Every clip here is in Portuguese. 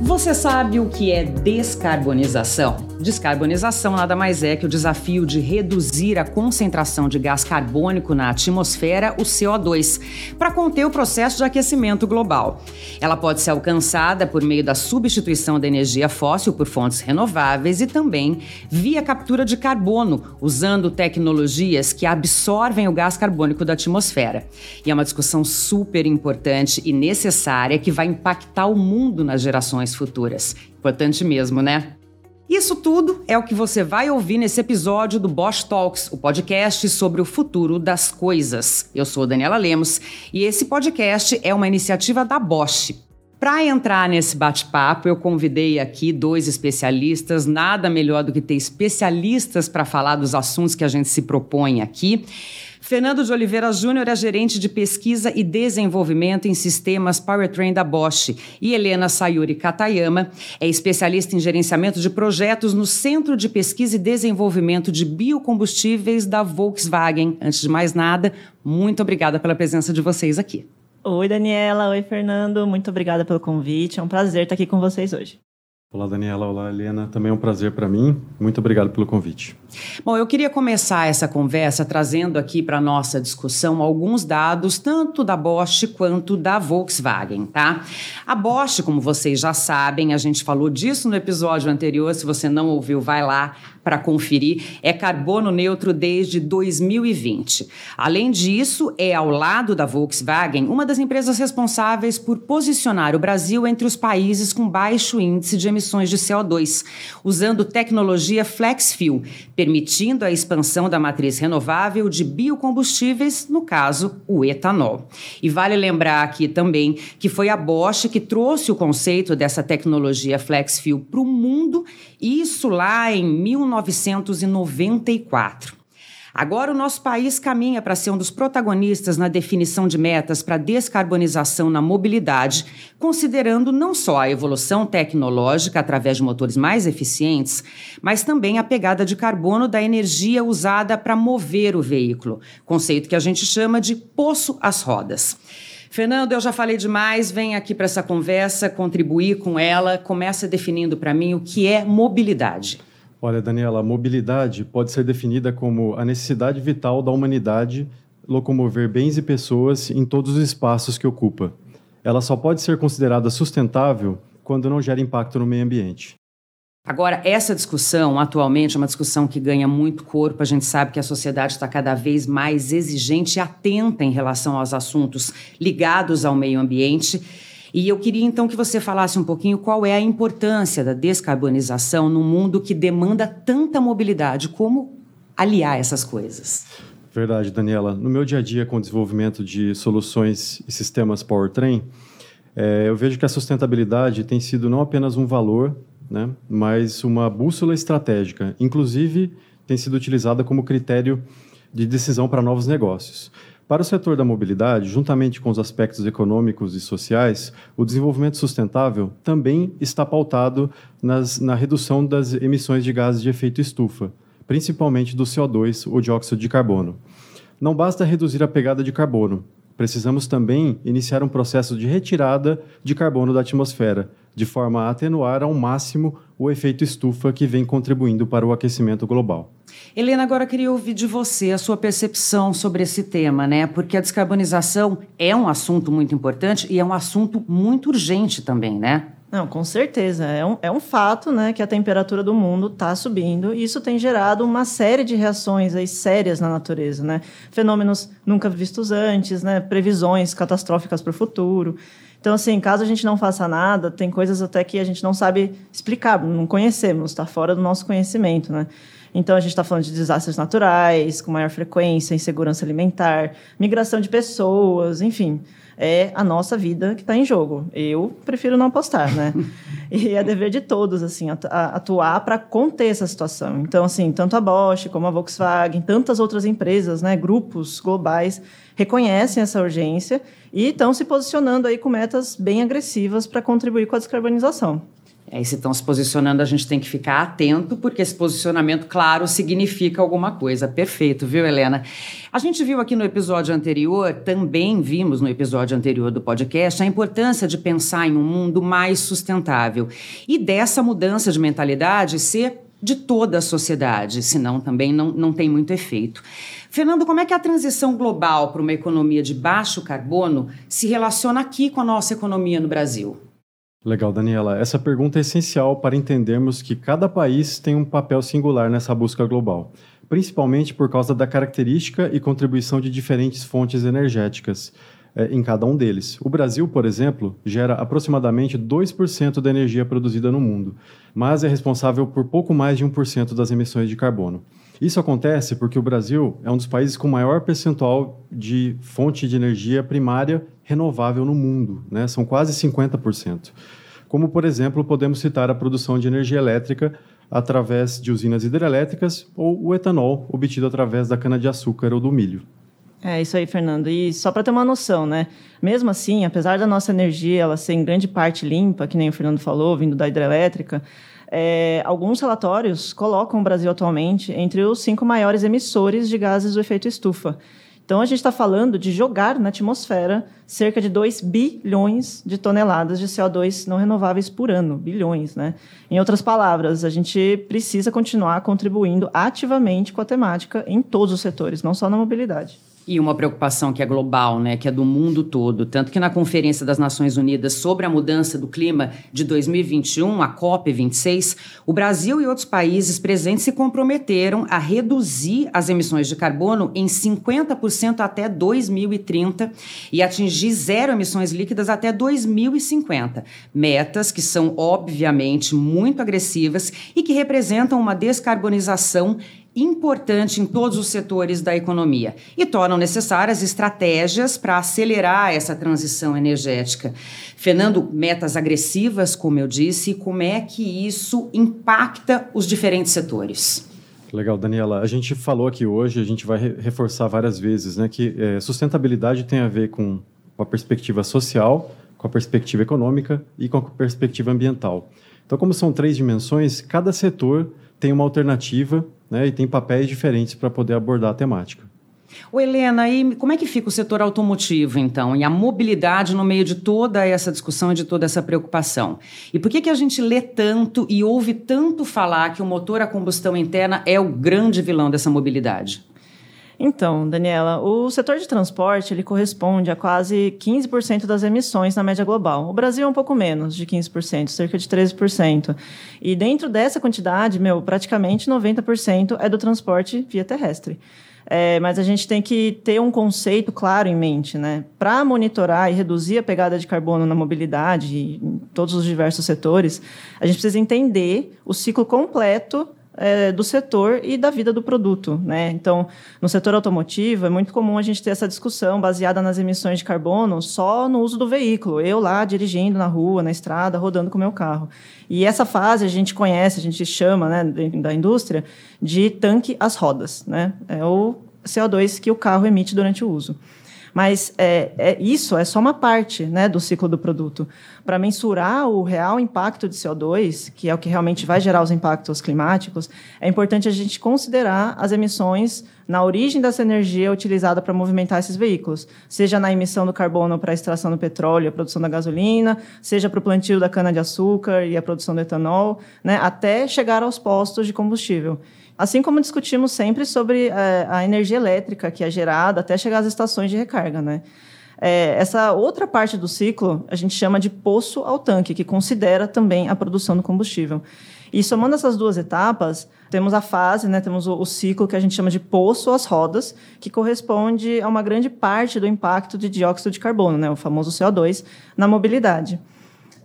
Você sabe o que é descarbonização? Descarbonização nada mais é que o desafio de reduzir a concentração de gás carbônico na atmosfera, o CO2, para conter o processo de aquecimento global. Ela pode ser alcançada por meio da substituição da energia fóssil por fontes renováveis e também via captura de carbono, usando tecnologias que absorvem o gás carbônico da atmosfera. E é uma discussão super importante e necessária que vai impactar o mundo nas gerações futuras. Importante mesmo, né? Isso tudo é o que você vai ouvir nesse episódio do Bosch Talks, o podcast sobre o futuro das coisas. Eu sou Daniela Lemos e esse podcast é uma iniciativa da Bosch. Para entrar nesse bate-papo, eu convidei aqui dois especialistas, nada melhor do que ter especialistas para falar dos assuntos que a gente se propõe aqui. Fernando de Oliveira Júnior é gerente de pesquisa e desenvolvimento em sistemas Powertrain da Bosch e Helena Sayuri Katayama é especialista em gerenciamento de projetos no Centro de Pesquisa e Desenvolvimento de Biocombustíveis da Volkswagen. Antes de mais nada, muito obrigada pela presença de vocês aqui. Oi, Daniela. Oi, Fernando. Muito obrigada pelo convite. É um prazer estar aqui com vocês hoje. Olá, Daniela. Olá, Helena. Também é um prazer para mim. Muito obrigado pelo convite. Bom, eu queria começar essa conversa trazendo aqui para nossa discussão alguns dados, tanto da Bosch quanto da Volkswagen, tá? A Bosch, como vocês já sabem, a gente falou disso no episódio anterior. Se você não ouviu, vai lá para conferir, é carbono neutro desde 2020. Além disso, é ao lado da Volkswagen uma das empresas responsáveis por posicionar o Brasil entre os países com baixo índice de emissões de CO2, usando tecnologia flex fuel, permitindo a expansão da matriz renovável de biocombustíveis, no caso, o etanol. E vale lembrar aqui também que foi a Bosch que trouxe o conceito dessa tecnologia flex fuel para o mundo, isso lá em 19 1994. Agora, o nosso país caminha para ser um dos protagonistas na definição de metas para descarbonização na mobilidade, considerando não só a evolução tecnológica através de motores mais eficientes, mas também a pegada de carbono da energia usada para mover o veículo, conceito que a gente chama de poço às rodas. Fernando, eu já falei demais, vem aqui para essa conversa, contribuir com ela, começa definindo para mim o que é mobilidade. Olha, Daniela, a mobilidade pode ser definida como a necessidade vital da humanidade locomover bens e pessoas em todos os espaços que ocupa. Ela só pode ser considerada sustentável quando não gera impacto no meio ambiente. Agora, essa discussão, atualmente, é uma discussão que ganha muito corpo. A gente sabe que a sociedade está cada vez mais exigente e atenta em relação aos assuntos ligados ao meio ambiente. E eu queria então que você falasse um pouquinho qual é a importância da descarbonização num mundo que demanda tanta mobilidade, como aliar essas coisas. Verdade, Daniela. No meu dia a dia com o desenvolvimento de soluções e sistemas powertrain, é, eu vejo que a sustentabilidade tem sido não apenas um valor, né, mas uma bússola estratégica. Inclusive, tem sido utilizada como critério de decisão para novos negócios. Para o setor da mobilidade, juntamente com os aspectos econômicos e sociais, o desenvolvimento sustentável também está pautado nas, na redução das emissões de gases de efeito estufa, principalmente do CO2 ou dióxido de carbono. Não basta reduzir a pegada de carbono, precisamos também iniciar um processo de retirada de carbono da atmosfera, de forma a atenuar ao máximo o efeito estufa que vem contribuindo para o aquecimento global. Helena, agora queria ouvir de você a sua percepção sobre esse tema, né? Porque a descarbonização é um assunto muito importante e é um assunto muito urgente também, né? Não, com certeza. É um, é um fato né, que a temperatura do mundo está subindo e isso tem gerado uma série de reações aí sérias na natureza. Né? Fenômenos nunca vistos antes, né? previsões catastróficas para o futuro. Então, assim, caso a gente não faça nada, tem coisas até que a gente não sabe explicar, não conhecemos, está fora do nosso conhecimento, né? Então, a gente está falando de desastres naturais, com maior frequência, insegurança alimentar, migração de pessoas, enfim. É a nossa vida que está em jogo. Eu prefiro não apostar, né? e é dever de todos, assim, atuar para conter essa situação. Então, assim, tanto a Bosch como a Volkswagen, tantas outras empresas, né, grupos globais, reconhecem essa urgência e estão se posicionando aí com metas bem agressivas para contribuir com a descarbonização. Aí, se estão se posicionando, a gente tem que ficar atento, porque esse posicionamento, claro, significa alguma coisa. Perfeito, viu, Helena? A gente viu aqui no episódio anterior, também vimos no episódio anterior do podcast, a importância de pensar em um mundo mais sustentável e dessa mudança de mentalidade ser de toda a sociedade, senão também não, não tem muito efeito. Fernando, como é que a transição global para uma economia de baixo carbono se relaciona aqui com a nossa economia no Brasil? Legal, Daniela. Essa pergunta é essencial para entendermos que cada país tem um papel singular nessa busca global, principalmente por causa da característica e contribuição de diferentes fontes energéticas é, em cada um deles. O Brasil, por exemplo, gera aproximadamente 2% da energia produzida no mundo, mas é responsável por pouco mais de 1% das emissões de carbono. Isso acontece porque o Brasil é um dos países com maior percentual de fonte de energia primária renovável no mundo, né? são quase 50%. Como, por exemplo, podemos citar a produção de energia elétrica através de usinas hidrelétricas ou o etanol obtido através da cana-de-açúcar ou do milho. É isso aí, Fernando. E só para ter uma noção, né? Mesmo assim, apesar da nossa energia ela ser em grande parte limpa, que nem o Fernando falou, vindo da hidrelétrica, é, alguns relatórios colocam o Brasil atualmente entre os cinco maiores emissores de gases do efeito estufa. Então, a gente está falando de jogar na atmosfera cerca de 2 bilhões de toneladas de CO2 não renováveis por ano. Bilhões, né? Em outras palavras, a gente precisa continuar contribuindo ativamente com a temática em todos os setores, não só na mobilidade. E uma preocupação que é global, né, que é do mundo todo. Tanto que na Conferência das Nações Unidas sobre a Mudança do Clima de 2021, a COP26, o Brasil e outros países presentes se comprometeram a reduzir as emissões de carbono em 50% até 2030 e atingir zero emissões líquidas até 2050. Metas que são, obviamente, muito agressivas e que representam uma descarbonização importante em todos os setores da economia e tornam necessárias estratégias para acelerar essa transição energética. Fernando, metas agressivas, como eu disse, e como é que isso impacta os diferentes setores? Legal, Daniela. A gente falou aqui hoje, a gente vai reforçar várias vezes, né, que é, sustentabilidade tem a ver com a perspectiva social, com a perspectiva econômica e com a perspectiva ambiental. Então, como são três dimensões, cada setor tem uma alternativa né, e tem papéis diferentes para poder abordar a temática. O Helena, e como é que fica o setor automotivo, então, e a mobilidade no meio de toda essa discussão e de toda essa preocupação? E por que, que a gente lê tanto e ouve tanto falar que o motor a combustão interna é o grande vilão dessa mobilidade? Então, Daniela, o setor de transporte ele corresponde a quase 15% das emissões na média global. O Brasil é um pouco menos de 15%, cerca de 13%. E dentro dessa quantidade, meu, praticamente 90% é do transporte via terrestre. É, mas a gente tem que ter um conceito claro em mente, né? Para monitorar e reduzir a pegada de carbono na mobilidade em todos os diversos setores, a gente precisa entender o ciclo completo é, do setor e da vida do produto. Né? Então, no setor automotivo, é muito comum a gente ter essa discussão baseada nas emissões de carbono só no uso do veículo. Eu lá dirigindo na rua, na estrada, rodando com o meu carro. E essa fase a gente conhece, a gente chama né, da indústria de tanque às rodas. Né? É o CO2 que o carro emite durante o uso. Mas é, é, isso é só uma parte né, do ciclo do produto. Para mensurar o real impacto de CO2, que é o que realmente vai gerar os impactos climáticos, é importante a gente considerar as emissões na origem dessa energia utilizada para movimentar esses veículos, seja na emissão do carbono para a extração do petróleo a produção da gasolina, seja para o plantio da cana-de-açúcar e a produção do etanol, né, até chegar aos postos de combustível. Assim como discutimos sempre sobre é, a energia elétrica que é gerada até chegar às estações de recarga, né? É, essa outra parte do ciclo a gente chama de poço ao tanque, que considera também a produção do combustível. E somando essas duas etapas, temos a fase, né, temos o, o, ciclo que a gente chama de poço às rodas, que corresponde a uma grande parte do impacto de dióxido de carbono, né, o famoso CO2, na mobilidade.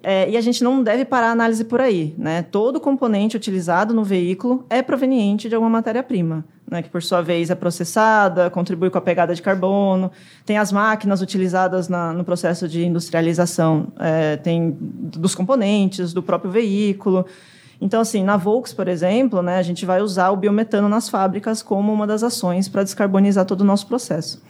É, e a gente não deve parar a análise por aí. Né? Todo componente utilizado no veículo é proveniente de alguma matéria-prima, né? que, por sua vez, é processada, contribui com a pegada de carbono. Tem as máquinas utilizadas na, no processo de industrialização, é, tem dos componentes, do próprio veículo. Então, assim, na Volks, por exemplo, né, a gente vai usar o biometano nas fábricas como uma das ações para descarbonizar todo o nosso processo.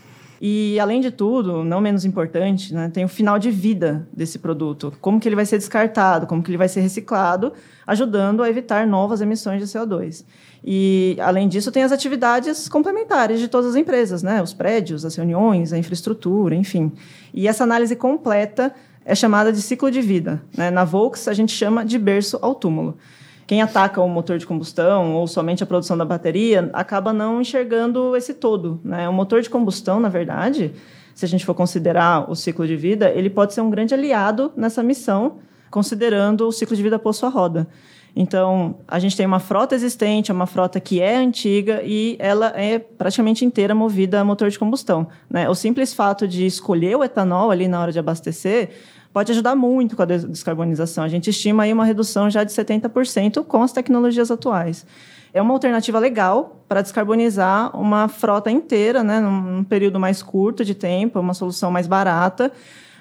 E, além de tudo, não menos importante, né, tem o final de vida desse produto. Como que ele vai ser descartado, como que ele vai ser reciclado, ajudando a evitar novas emissões de CO2. E, além disso, tem as atividades complementares de todas as empresas, né? Os prédios, as reuniões, a infraestrutura, enfim. E essa análise completa é chamada de ciclo de vida. Né? Na Volks, a gente chama de berço ao túmulo quem ataca o motor de combustão ou somente a produção da bateria acaba não enxergando esse todo. Né? O motor de combustão, na verdade, se a gente for considerar o ciclo de vida, ele pode ser um grande aliado nessa missão, considerando o ciclo de vida pós sua roda. Então, a gente tem uma frota existente, é uma frota que é antiga e ela é praticamente inteira movida a motor de combustão. Né? O simples fato de escolher o etanol ali na hora de abastecer pode ajudar muito com a descarbonização. A gente estima aí uma redução já de 70% com as tecnologias atuais. É uma alternativa legal para descarbonizar uma frota inteira, né, num período mais curto de tempo, uma solução mais barata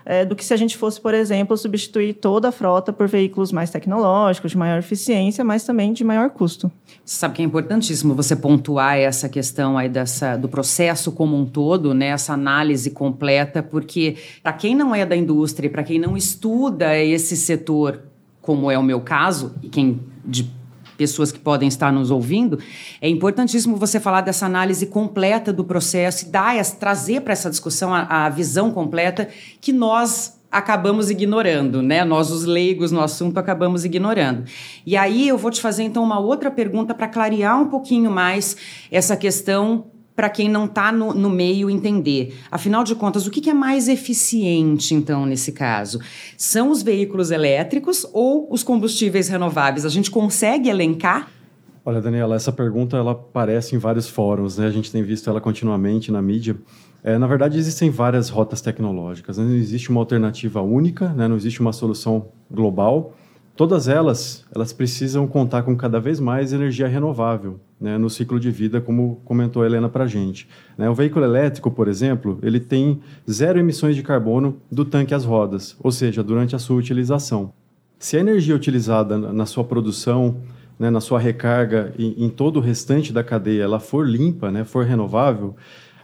é, do que se a gente fosse, por exemplo, substituir toda a frota por veículos mais tecnológicos, de maior eficiência, mas também de maior custo. Você sabe que é importantíssimo você pontuar essa questão aí dessa, do processo como um todo, né, essa análise completa, porque para quem não é da indústria, para quem não estuda esse setor, como é o meu caso, e quem de pessoas que podem estar nos ouvindo, é importantíssimo você falar dessa análise completa do processo e dar, trazer para essa discussão a, a visão completa que nós acabamos ignorando, né? Nós, os leigos no assunto, acabamos ignorando. E aí eu vou te fazer então uma outra pergunta para clarear um pouquinho mais essa questão para quem não está no, no, meio entender. Afinal de contas, o que, que, é mais eficiente, então, nesse caso? São os veículos elétricos ou os combustíveis renováveis? A gente consegue elencar? Olha, Daniela, essa pergunta ela aparece em vários fóruns, né? A gente tem visto ela continuamente na mídia. É, na verdade, existem várias rotas tecnológicas. Né? Não existe uma alternativa única, né? não existe uma solução global. Todas elas, elas precisam contar com cada vez mais energia renovável né, no ciclo de vida, como comentou a Helena para a gente. Né, o veículo elétrico, por exemplo, ele tem zero emissões de carbono do tanque às rodas, ou seja, durante a sua utilização. Se a energia utilizada na sua produção, né, na sua recarga e em todo o restante da cadeia, ela for limpa, né, for renovável,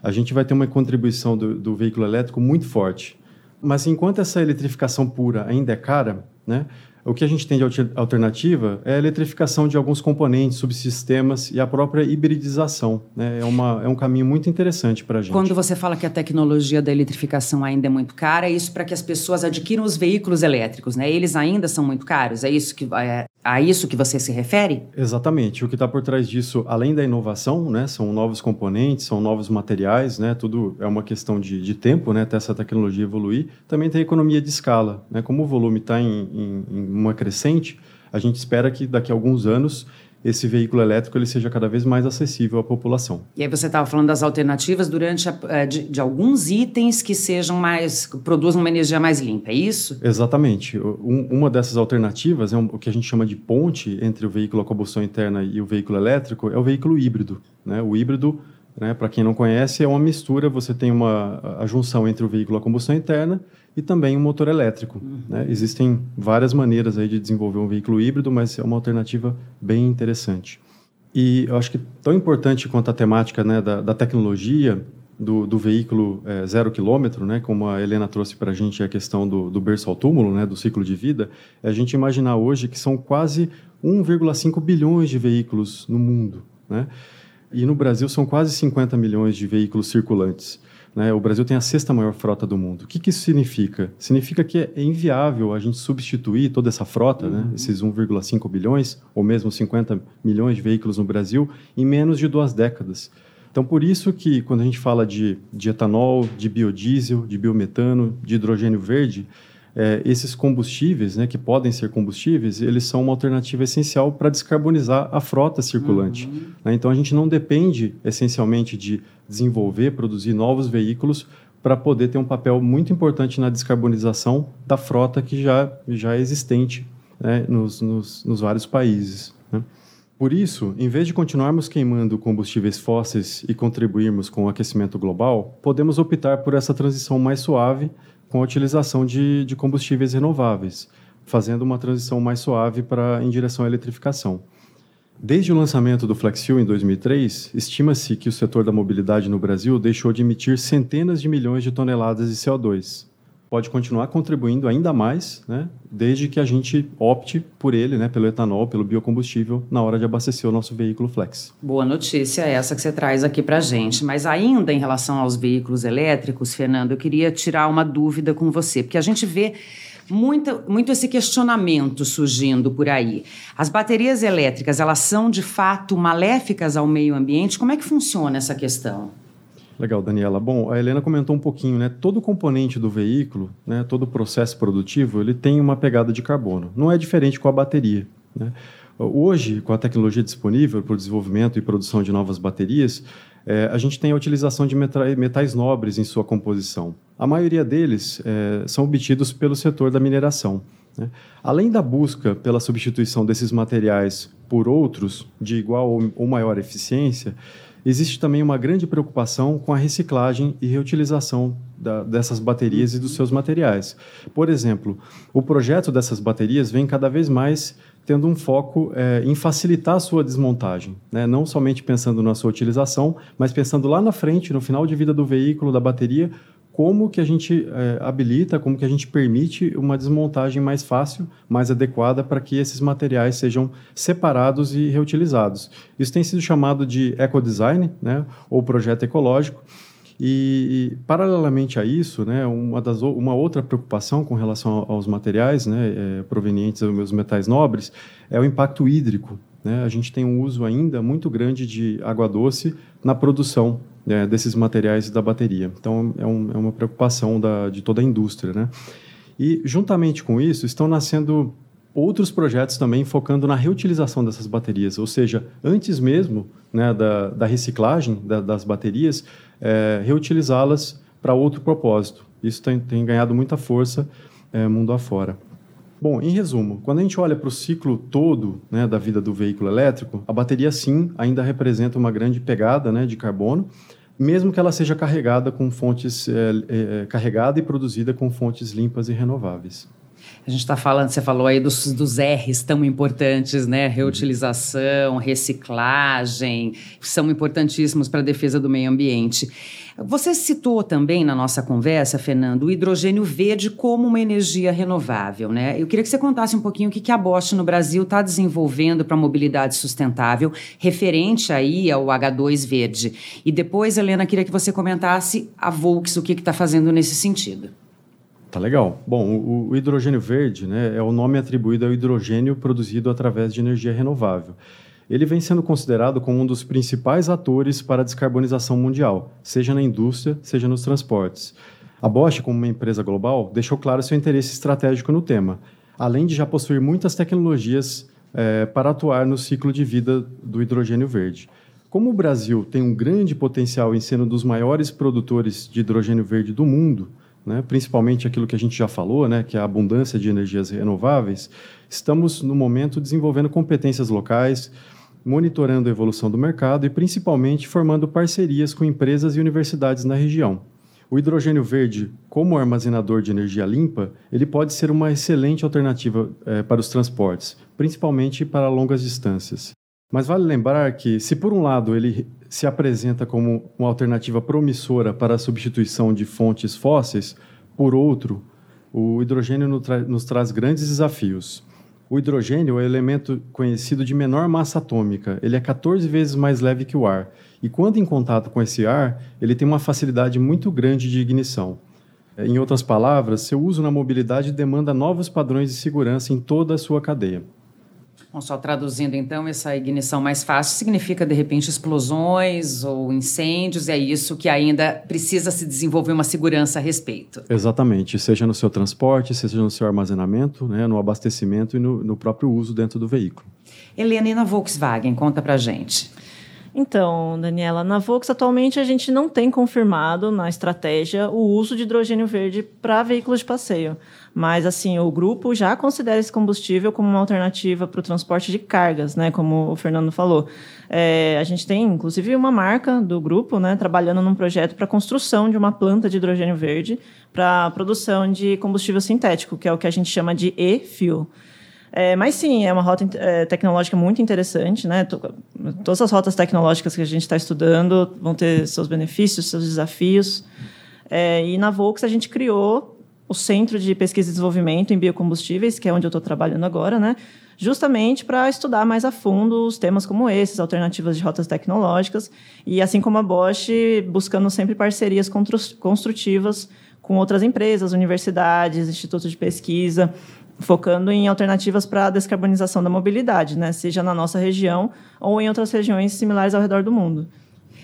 a gente vai ter uma contribuição do, do veículo elétrico muito forte. Mas enquanto essa eletrificação pura ainda é cara, né, o que a gente tem de alternativa é a eletrificação de alguns componentes, subsistemas e a própria hibridização. Né? É, uma, é um caminho muito interessante para a gente. Quando você fala que a tecnologia da eletrificação ainda é muito cara, é isso para que as pessoas adquiram os veículos elétricos, né? Eles ainda são muito caros? É isso que, é, a isso que você se refere? Exatamente. O que está por trás disso, além da inovação, né, são novos componentes, são novos materiais, né, tudo é uma questão de, de tempo, né, até essa tecnologia evoluir. Também tem a economia de escala. Né, como o volume está em, em, em uma crescente, a gente espera que daqui a alguns anos esse veículo elétrico ele seja cada vez mais acessível à população. E aí você estava falando das alternativas durante a, eh, de, de, alguns itens que sejam mais produzam uma energia mais limpa, é isso? Exatamente. Um, uma dessas alternativas é um, o que a gente chama de ponte entre o veículo a combustão interna e o veículo elétrico é o veículo híbrido. Né? O híbrido, né, para quem não conhece, é uma mistura. Você tem uma a junção entre o veículo a combustão interna e também um motor elétrico. Uhum. Né? Existem várias maneiras aí de desenvolver um veículo híbrido, mas é uma alternativa bem interessante. E eu acho que tão importante quanto a temática né, da, da tecnologia do, do veículo é, zero quilômetro, né, como a Helena trouxe para a gente a questão do, do berço ao túmulo, né, do ciclo de vida, é a gente imaginar hoje que são quase 1,5 bilhões de veículos no mundo. Né? E no Brasil são quase 50 milhões de veículos circulantes. Né? O Brasil tem a sexta maior frota do mundo. O que, que isso significa? Significa que é inviável a gente substituir toda essa frota, né? uhum. né? esses 1,5 bilhões, ou mesmo 50 milhões de veículos no Brasil, em menos de duas décadas. Então, por isso que quando a gente fala de, de etanol, de biodiesel, de biometano, de hidrogênio verde, é, esses combustíveis, né, que podem ser combustíveis, eles são uma alternativa essencial para descarbonizar a frota circulante. Uhum. Né? Então, a gente não depende essencialmente de desenvolver, produzir novos veículos para poder ter um papel muito importante na descarbonização da frota que já, já é existente né, nos, nos, nos, vários países. Né? Por isso, em vez de continuarmos queimando combustíveis fósseis e contribuirmos com o aquecimento global, podemos optar por essa transição mais suave com a utilização de, de combustíveis renováveis, fazendo uma transição mais suave para em direção à eletrificação. Desde o lançamento do FlexFuel em 2003, estima-se que o setor da mobilidade no Brasil deixou de emitir centenas de milhões de toneladas de CO2 pode continuar contribuindo ainda mais, né, desde que a gente opte por ele, né, pelo etanol, pelo biocombustível, na hora de abastecer o nosso veículo flex. Boa notícia essa que você traz aqui para a gente. Mas ainda em relação aos veículos elétricos, Fernando, eu queria tirar uma dúvida com você, porque a gente vê muito, muito esse questionamento surgindo por aí. As baterias elétricas, elas são de fato maléficas ao meio ambiente? Como é que funciona essa questão? Legal, Daniela. Bom, a Helena comentou um pouquinho, né? Todo componente do veículo, né, todo processo produtivo, ele tem uma pegada de carbono. Não é diferente com a bateria. Né? Hoje, com a tecnologia disponível para o desenvolvimento e produção de novas baterias, é, a gente tem a utilização de metais nobres em sua composição. A maioria deles é, são obtidos pelo setor da mineração. Né? Além da busca pela substituição desses materiais por outros de igual ou maior eficiência, existe também uma grande preocupação com a reciclagem e reutilização da, dessas baterias e dos seus materiais. Por exemplo, o projeto dessas baterias vem cada vez mais tendo um foco é, em facilitar a sua desmontagem, né? não somente pensando na sua utilização, mas pensando lá na frente, no final de vida do veículo, da bateria, como que a gente é, habilita, como que a gente permite uma desmontagem mais fácil, mais adequada para que esses materiais sejam separados e reutilizados. Isso tem sido chamado de ecodesign, né, ou projeto ecológico. E, e, paralelamente a isso, né, uma, das, uma outra preocupação com relação aos materiais né, é, provenientes dos metais nobres é o impacto hídrico. Né? A gente tem um uso ainda muito grande de água doce na produção é, desses materiais da bateria. Então, é, um, é uma preocupação da, de toda a indústria. Né? E, juntamente com isso, estão nascendo outros projetos também focando na reutilização dessas baterias, ou seja, antes mesmo né, da, da reciclagem da, das baterias, é, reutilizá-las para outro propósito. Isso tem, tem ganhado muita força é, mundo afora. Bom, em resumo, quando a gente olha para o ciclo todo né, da vida do veículo elétrico, a bateria sim ainda representa uma grande pegada né, de carbono, mesmo que ela seja carregada com fontes é, é, carregada e produzida com fontes limpas e renováveis. A gente está falando, você falou aí dos, dos R's tão importantes, né? Reutilização, reciclagem, são importantíssimos para a defesa do meio ambiente. Você citou também na nossa conversa, Fernando, o hidrogênio verde como uma energia renovável, né? Eu queria que você contasse um pouquinho o que a Bosch no Brasil está desenvolvendo para a mobilidade sustentável, referente aí ao H2 verde. E depois, Helena, queria que você comentasse a Volks, o que está fazendo nesse sentido. Tá legal. Bom, o, o, hidrogênio verde né, é o nome atribuído ao hidrogênio produzido através de energia renovável. Ele vem sendo considerado como um dos principais atores para a descarbonização mundial, seja na indústria, seja nos transportes. A Bosch, como uma empresa global, deixou claro seu interesse estratégico no tema, além de já possuir muitas tecnologias é, para atuar no ciclo de vida do hidrogênio verde. Como o Brasil tem um grande potencial em ser um dos maiores produtores de hidrogênio verde do mundo, né, principalmente aquilo que a gente já falou, né, que é a abundância de energias renováveis, estamos, no momento, desenvolvendo competências locais, monitorando a evolução do mercado e, principalmente, formando parcerias com empresas e universidades na região. O hidrogênio verde, como armazenador de energia limpa, ele pode ser uma excelente alternativa é, para os transportes, principalmente para longas distâncias. Mas vale lembrar que, se por um lado ele se apresenta como uma alternativa promissora para a substituição de fontes fósseis, por outro, o hidrogênio nos traz grandes desafios. O hidrogênio é o elemento conhecido de menor massa atômica. Ele é 14 vezes mais leve que o ar. E quando em contato com esse ar, ele tem uma facilidade muito grande de ignição. Em outras palavras, seu uso na mobilidade demanda novos padrões de segurança em toda a sua cadeia. Bom, só traduzindo então, essa ignição mais fácil significa de repente explosões ou incêndios, é isso que ainda precisa se desenvolver uma segurança a respeito. Exatamente, seja no seu transporte, seja no seu armazenamento, né, no abastecimento e no, no próprio uso dentro do veículo. Helena, e na Volkswagen, conta pra gente. Então, Daniela, na Volkswagen atualmente a gente não tem confirmado na estratégia o uso de hidrogênio verde para veículos de passeio. Mas, assim, o grupo já considera esse combustível como uma alternativa para o transporte de cargas, né? Como o Fernando falou. É, a gente tem, inclusive, uma marca do grupo, né? Trabalhando num projeto para a construção de uma planta de hidrogênio verde para a produção de combustível sintético, que é o que a gente chama de e-fuel. É, mas sim, é uma rota é, tecnológica muito interessante, né? Todas as rotas tecnológicas que a gente está estudando vão ter seus benefícios, seus desafios. É, e na Volks a gente criou o Centro de Pesquisa e Desenvolvimento em Biocombustíveis, que é onde eu estou trabalhando agora, né? Justamente para estudar mais a fundo os temas como esses, alternativas de rotas tecnológicas, e assim como a Bosch, buscando sempre parcerias construtivas com outras empresas, universidades, institutos de pesquisa, focando em alternativas para a descarbonização da mobilidade, né? seja na nossa região ou em outras regiões similares ao redor do mundo.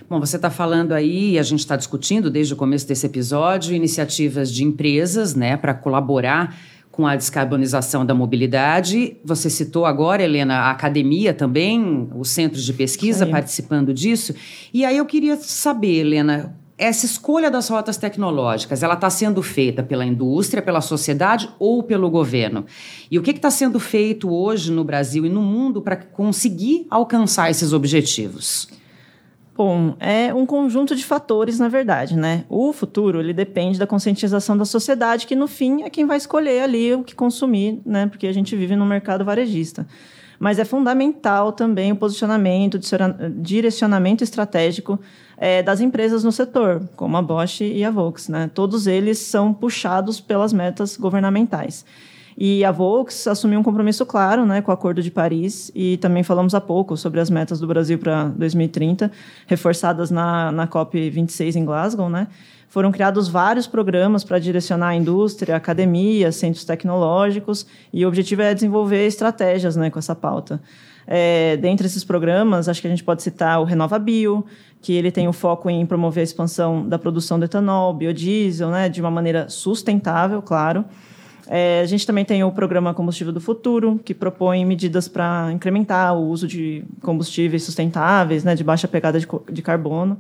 Bom, você está falando aí, a gente está discutindo desde o começo desse episódio, iniciativas de empresas né, para colaborar com a descarbonização da mobilidade. Você citou agora, Helena, a academia também, os centros de pesquisa Sim. participando disso. E aí eu queria saber, Helena, essa escolha das rotas tecnológicas, ela está sendo feita pela indústria, pela sociedade ou pelo governo? E o que está sendo feito hoje no Brasil e no mundo para conseguir alcançar esses objetivos? Bom, é um conjunto de fatores, na verdade, né? O futuro, ele depende da conscientização da sociedade, que no fim é quem vai escolher ali o que consumir, né? Porque a gente vive num mercado varejista. Mas é fundamental também o posicionamento, direcionamento estratégico é, das empresas no setor, como a Bosch e a Volks, né? Todos eles são puxados pelas metas governamentais. E a Volks assumiu um compromisso claro né, com o Acordo de Paris e também falamos há pouco sobre as metas do Brasil para 2030, reforçadas na, na COP26 em Glasgow. Né? Foram criados vários programas para direcionar a indústria, academia, centros tecnológicos e o objetivo é desenvolver estratégias né, com essa pauta. É, dentre esses programas, acho que a gente pode citar o Renova Bio, que ele tem o foco em promover a expansão da produção de etanol, biodiesel, né, de uma maneira sustentável, claro. É, a gente também tem o programa Combustível do Futuro, que propõe medidas para incrementar o uso de combustíveis sustentáveis, né, de baixa pegada de, de carbono.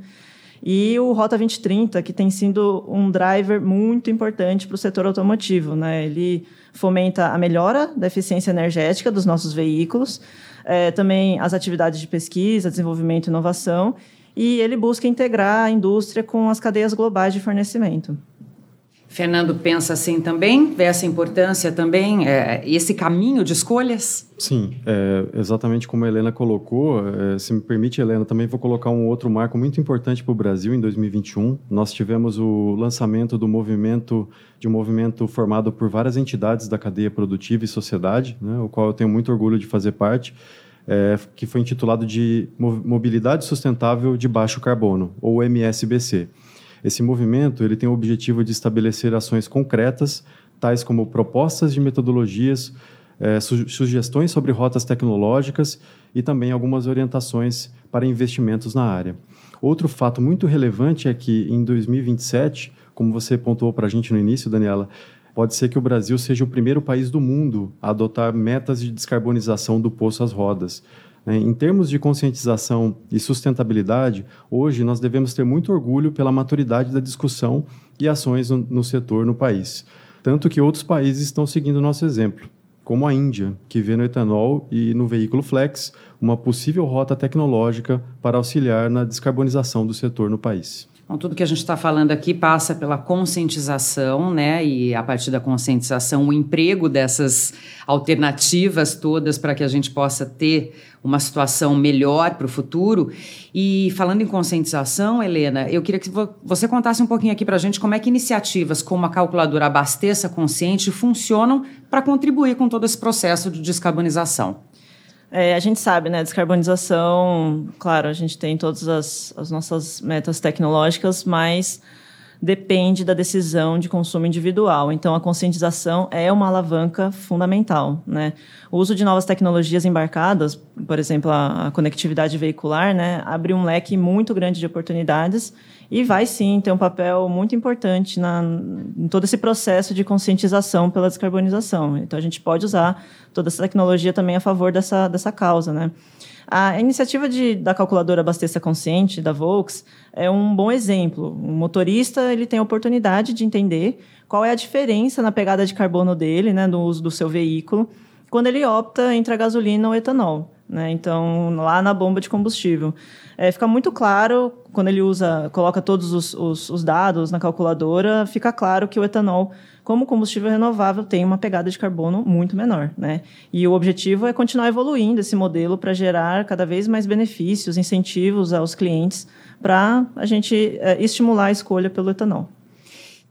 E o Rota 2030, que tem sido um driver muito importante para o setor automotivo. Né? Ele fomenta a melhora da eficiência energética dos nossos veículos, é, também as atividades de pesquisa, desenvolvimento e inovação, e ele busca integrar a indústria com as cadeias globais de fornecimento. Fernando pensa assim também? Vê essa importância também, é, esse caminho de escolhas? Sim, é, exatamente como a Helena colocou. É, se me permite, Helena, também vou colocar um outro marco muito importante para o Brasil em 2021. Nós tivemos o lançamento do movimento, de um movimento formado por várias entidades da cadeia produtiva e sociedade, né, o qual eu tenho muito orgulho de fazer parte. É, que foi intitulado de Mobilidade Sustentável de Baixo Carbono, ou MSBC. Esse movimento ele tem o objetivo de estabelecer ações concretas, tais como propostas de metodologias, é, su sugestões sobre rotas tecnológicas e também algumas orientações para investimentos na área. Outro fato muito relevante é que em 2027, como você pontuou para a gente no início, Daniela, pode ser que o Brasil seja o primeiro país do mundo a adotar metas de descarbonização do poço às rodas. Né? Em termos de conscientização e sustentabilidade, hoje nós devemos ter muito orgulho pela maturidade da discussão e ações no, no setor no país. Tanto que outros países estão seguindo nosso exemplo, como a Índia, que vê no etanol e no veículo flex uma possível rota tecnológica para auxiliar na descarbonização do setor no país. Então, tudo que a gente está falando aqui passa pela conscientização, né? E a partir da conscientização, o emprego dessas alternativas todas para que a gente possa ter uma situação melhor para o futuro. E falando em conscientização, Helena, eu queria que você contasse um pouquinho aqui para a gente como é que iniciativas como a calculadora Abasteça Consciente funcionam para contribuir com todo esse processo de descarbonização. É, a gente sabe, né, descarbonização, claro, a gente tem todas as, as nossas metas tecnológicas, mas depende da decisão de consumo individual. Então, a conscientização é uma alavanca fundamental. Né? O uso de novas tecnologias embarcadas, por exemplo, a, a conectividade veicular, né, abre um leque muito grande de oportunidades e vai sim ter um papel muito importante na, em todo esse processo de conscientização pela descarbonização. Então a gente pode usar toda essa tecnologia também a favor dessa, dessa causa, né? A iniciativa de, da calculadora Abasteça Consciente, da Volks, é um bom exemplo. O motorista ele tem a oportunidade de entender qual é a diferença na pegada de carbono dele, né, no uso do seu veículo, quando ele opta entre a gasolina ou etanol. Né? Então, lá na bomba de combustível. É, fica muito claro, quando ele usa, coloca todos os, os, os, dados na calculadora, fica claro que o etanol, como combustível renovável, tem uma pegada de carbono muito menor. Né? E o objetivo é continuar evoluindo esse modelo para gerar cada vez mais benefícios, incentivos aos clientes, para a gente é, estimular a escolha pelo etanol.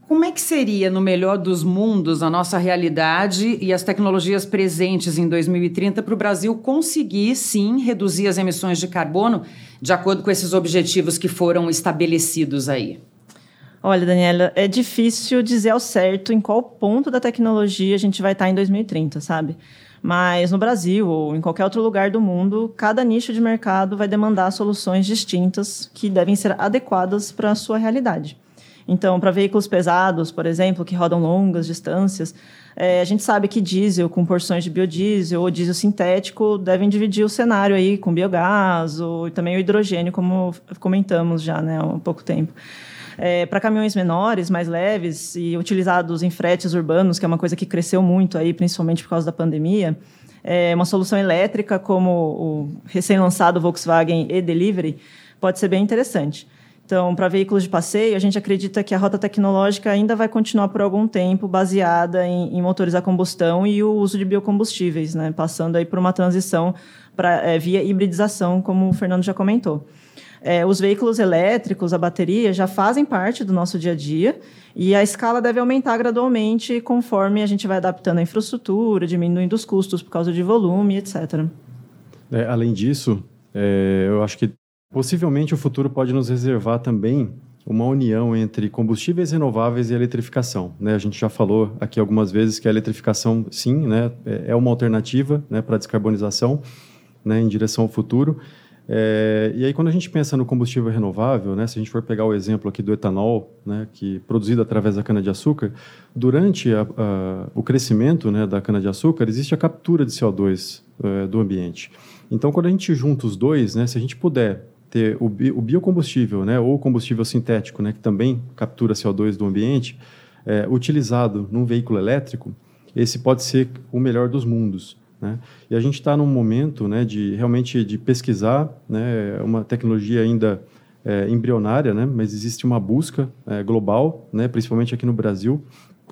Como é que seria, no melhor dos mundos, a nossa realidade e as tecnologias presentes em 2030 para o Brasil conseguir, sim, reduzir as emissões de carbono de acordo com esses objetivos que foram estabelecidos aí? Olha, Daniela, é difícil dizer ao certo em qual ponto da tecnologia a gente vai estar em 2030, sabe? Mas no Brasil ou em qualquer outro lugar do mundo, cada nicho de mercado vai demandar soluções distintas que devem ser adequadas para a sua realidade. Então, para veículos pesados, por exemplo, que rodam longas distâncias, é, a gente sabe que diesel com porções de biodiesel ou diesel sintético devem dividir o cenário aí com biogás ou também o hidrogênio, como comentamos já né, há pouco tempo. É, para caminhões menores, mais leves e utilizados em fretes urbanos, que é uma coisa que cresceu muito aí, principalmente por causa da pandemia, é, uma solução elétrica como o recém-lançado Volkswagen e-Delivery pode ser bem interessante. Então, para veículos de passeio, a gente acredita que a rota tecnológica ainda vai continuar por algum tempo baseada em, em motores a combustão e o uso de biocombustíveis, né? passando aí por uma transição para é, via hibridização, como o Fernando já comentou. É, os veículos elétricos, a bateria, já fazem parte do nosso dia a dia e a escala deve aumentar gradualmente conforme a gente vai adaptando a infraestrutura, diminuindo os custos por causa de volume, etc. É, além disso, é, eu acho que Possivelmente o futuro pode nos reservar também uma união entre combustíveis renováveis e eletrificação. Né? A gente já falou aqui algumas vezes que a eletrificação, sim, né, é, é uma alternativa né, para a descarbonização né, em direção ao futuro. É, e aí, quando a gente pensa no combustível renovável, né, se a gente for pegar o exemplo aqui do etanol, né, que produzido através da cana-de-açúcar, durante a, a, o crescimento né, da cana-de-açúcar, existe a captura de CO2 é, do ambiente. Então, quando a gente junta os dois, né, se a gente puder ter o, bi, o biocombustível, né, ou combustível sintético, né, que também captura CO2 do ambiente, é, utilizado num veículo elétrico, esse pode ser o melhor dos mundos. Né? E a gente está num momento né, de realmente de pesquisar, né, uma tecnologia ainda é, embrionária, né, mas existe uma busca é, global, né, principalmente aqui no Brasil,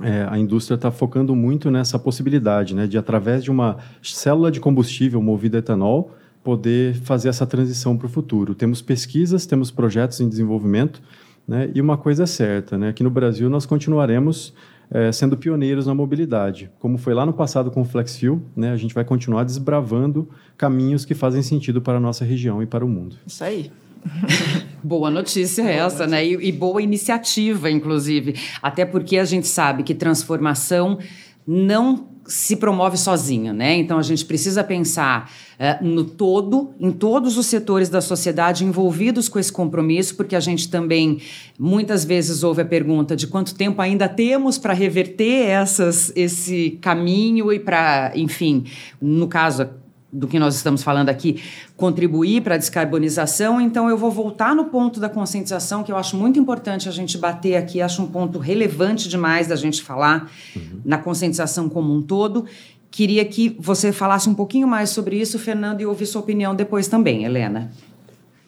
é, a indústria está focando muito nessa possibilidade né, de, através de uma célula de combustível movida a etanol, poder fazer essa transição para o futuro. Temos pesquisas, temos projetos em desenvolvimento, né? e uma coisa é certa, né? aqui no Brasil nós continuaremos é, sendo pioneiros na mobilidade. Como foi lá no passado com o FlexFuel, né? a gente vai continuar desbravando caminhos que fazem sentido para a nossa região e para o mundo. Isso aí. Boa notícia boa essa, notícia. né? E, e boa iniciativa, inclusive. Até porque a gente sabe que transformação não se promove sozinha, né? Então a gente precisa pensar uh, no todo, em todos os setores da sociedade envolvidos com esse compromisso, porque a gente também muitas vezes ouve a pergunta de quanto tempo ainda temos para reverter essas, esse caminho e para, enfim, no caso do que nós estamos falando aqui, contribuir para a descarbonização. Então, eu vou voltar no ponto da conscientização, que eu acho muito importante a gente bater aqui, acho um ponto relevante demais da gente falar uhum. na conscientização como um todo. Queria que você falasse um pouquinho mais sobre isso, Fernando, e ouvir sua opinião depois também, Helena.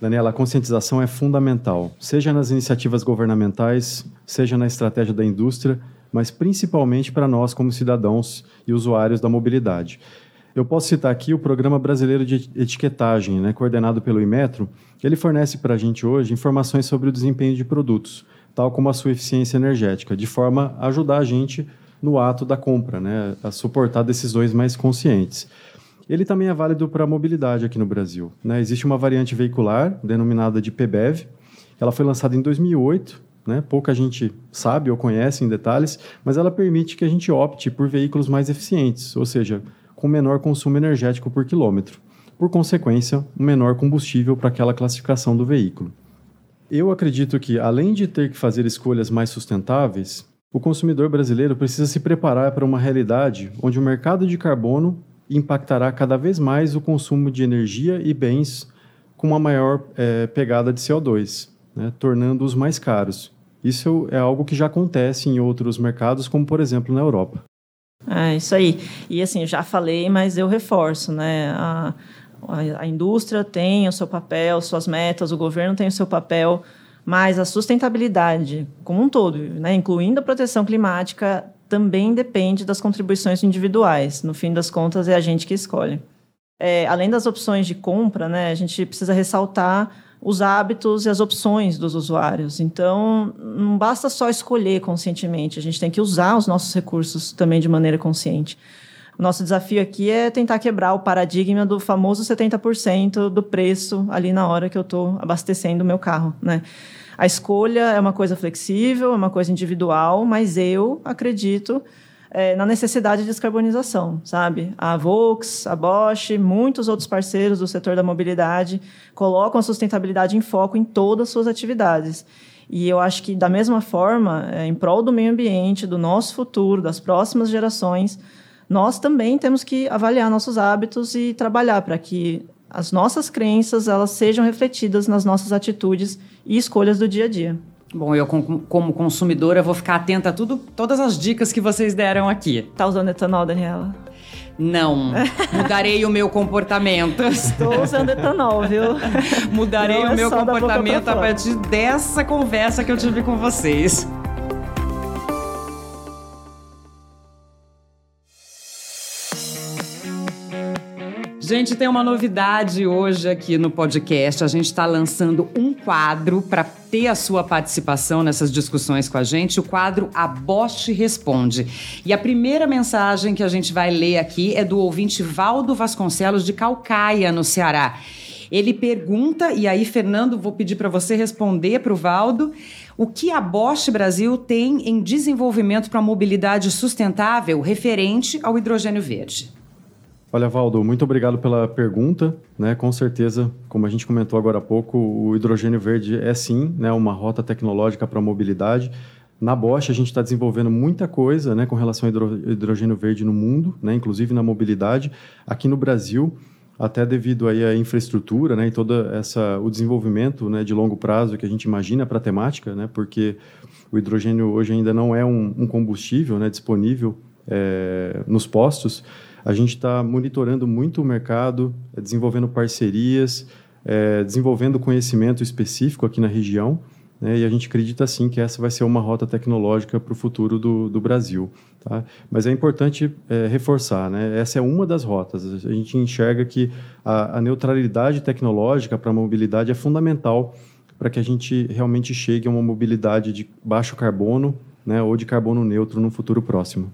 Daniela, a conscientização é fundamental, seja nas iniciativas governamentais, seja na estratégia da indústria, mas principalmente para nós como cidadãos e usuários da mobilidade. Eu posso citar aqui o Programa Brasileiro de Etiquetagem, né, coordenado pelo Imetro. Ele fornece para a gente hoje informações sobre o desempenho de produtos, tal como a sua eficiência energética, de forma a ajudar a gente no ato da compra, né, a suportar decisões mais conscientes. Ele também é válido para a mobilidade aqui no Brasil. Né? Existe uma variante veicular, denominada de PBEV. Ela foi lançada em 2008, né? pouca gente sabe ou conhece em detalhes, mas ela permite que a gente opte por veículos mais eficientes, ou seja, com menor consumo energético por quilômetro, por consequência, um menor combustível para aquela classificação do veículo. Eu acredito que, além de ter que fazer escolhas mais sustentáveis, o consumidor brasileiro precisa se preparar para uma realidade onde o mercado de carbono impactará cada vez mais o consumo de energia e bens com uma maior é, pegada de CO2, né, tornando-os mais caros. Isso é algo que já acontece em outros mercados, como por exemplo na Europa. É isso aí. E assim, já falei, mas eu reforço, né? A, A, indústria tem o seu papel, suas metas, o governo tem o seu papel, mas a sustentabilidade como um todo, né, incluindo a proteção climática, também depende das contribuições individuais. No fim das contas, é a gente que escolhe. É, além das opções de compra, né, a gente precisa ressaltar os hábitos e as opções dos usuários. Então, não basta só escolher conscientemente, a gente tem que usar os nossos recursos também de maneira consciente. O nosso desafio aqui é tentar quebrar o paradigma do famoso 70% do preço ali na hora que eu estou abastecendo o meu carro, né? A escolha é uma coisa flexível, é uma coisa individual, mas eu acredito é, na necessidade de descarbonização, sabe? A Volks, a Bosch, muitos outros parceiros do setor da mobilidade colocam a sustentabilidade em foco em todas as suas atividades. E eu acho que, da mesma forma, é, em prol do meio ambiente, do nosso futuro, das próximas gerações, nós também temos que avaliar nossos hábitos e trabalhar para que as nossas crenças elas sejam refletidas nas nossas atitudes e escolhas do dia a dia. Bom, eu como consumidora vou ficar atenta a tudo, todas as dicas que vocês deram aqui. Tá usando etanol, Daniela? Não, mudarei o meu comportamento. Estou usando etanol, viu? Mudarei Não o é meu comportamento a partir dessa conversa que eu tive com vocês. Gente, tem uma novidade hoje aqui no podcast. A gente está lançando um quadro para ter a sua participação nessas discussões com a gente, o quadro A Bosch Responde. E a primeira mensagem que a gente vai ler aqui é do ouvinte Valdo Vasconcelos de Calcaia, no Ceará. Ele pergunta, e aí, Fernando, vou pedir para você responder para o Valdo, o que a Bosch Brasil tem em desenvolvimento para a mobilidade sustentável referente ao hidrogênio verde? Olha, Valdo, muito obrigado pela pergunta. Né? Com certeza, como a gente comentou agora há pouco, o hidrogênio verde é sim né, uma rota tecnológica para a mobilidade. Na Bosch, a gente está desenvolvendo muita coisa né, com relação ao hidrogênio verde no mundo, né, inclusive na mobilidade. Aqui no Brasil, até devido aí à infraestrutura né, e todo essa, o desenvolvimento né, de longo prazo que a gente imagina para a temática, né, porque o hidrogênio hoje ainda não é um, um combustível né, disponível é, nos postos. A gente está monitorando muito o mercado, é, desenvolvendo parcerias, é, desenvolvendo conhecimento específico aqui na região. Né, e a gente acredita sim que essa vai ser uma rota tecnológica para o futuro do, do Brasil. Tá? Mas é importante é, reforçar, né? essa é uma das rotas. A gente enxerga que a, a neutralidade tecnológica para a mobilidade é fundamental para que a gente realmente chegue a uma mobilidade de baixo carbono né, ou de carbono neutro no futuro próximo.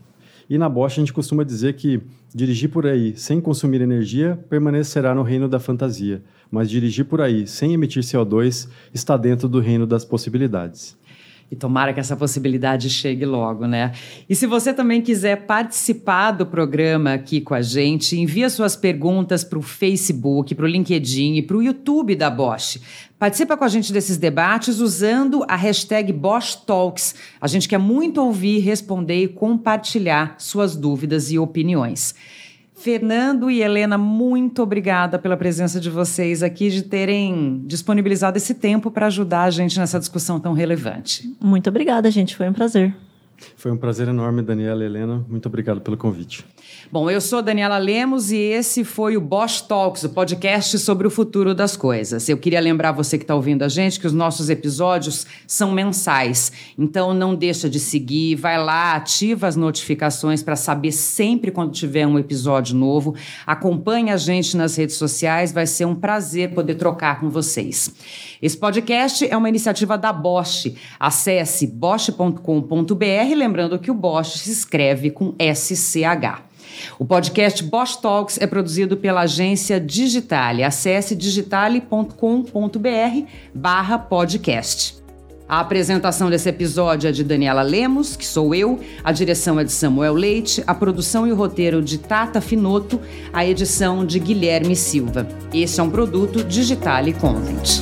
E na Bosch a gente costuma dizer que dirigir por aí sem consumir energia permanecerá no reino da fantasia, mas dirigir por aí sem emitir CO2 está dentro do reino das possibilidades. E tomara que essa possibilidade chegue logo, né? E se você também quiser participar do programa aqui com a gente, envia suas perguntas para o Facebook, para o LinkedIn e para o YouTube da Bosch. Participa com a gente desses debates usando a hashtag Bosch Talks. A gente quer muito ouvir, responder e compartilhar suas dúvidas e opiniões. Fernando e Helena, muito obrigada pela presença de vocês aqui, de terem disponibilizado esse tempo para ajudar a gente nessa discussão tão relevante. Muito obrigada, gente. Foi um prazer. Foi um prazer enorme, Daniela e Helena. Muito obrigado pelo convite. Bom, eu sou Daniela Lemos e esse foi o Bosch Talks, o podcast sobre o futuro das coisas. Eu queria lembrar você que está ouvindo a gente que os nossos episódios são mensais. Então não deixa de seguir, vai lá, ativa as notificações para saber sempre quando tiver um episódio novo. Acompanhe a gente nas redes sociais, vai ser um prazer poder trocar com vocês. Esse podcast é uma iniciativa da Bosch. Acesse bosch.com.br lembrando que o Bosch se escreve com SCH. O podcast Bosch Talks é produzido pela agência Digitale. Acesse digitale.com.br barra podcast. A apresentação desse episódio é de Daniela Lemos, que sou eu, a direção é de Samuel Leite, a produção e o roteiro de Tata Finoto, a edição de Guilherme Silva. Esse é um produto Digitale Content.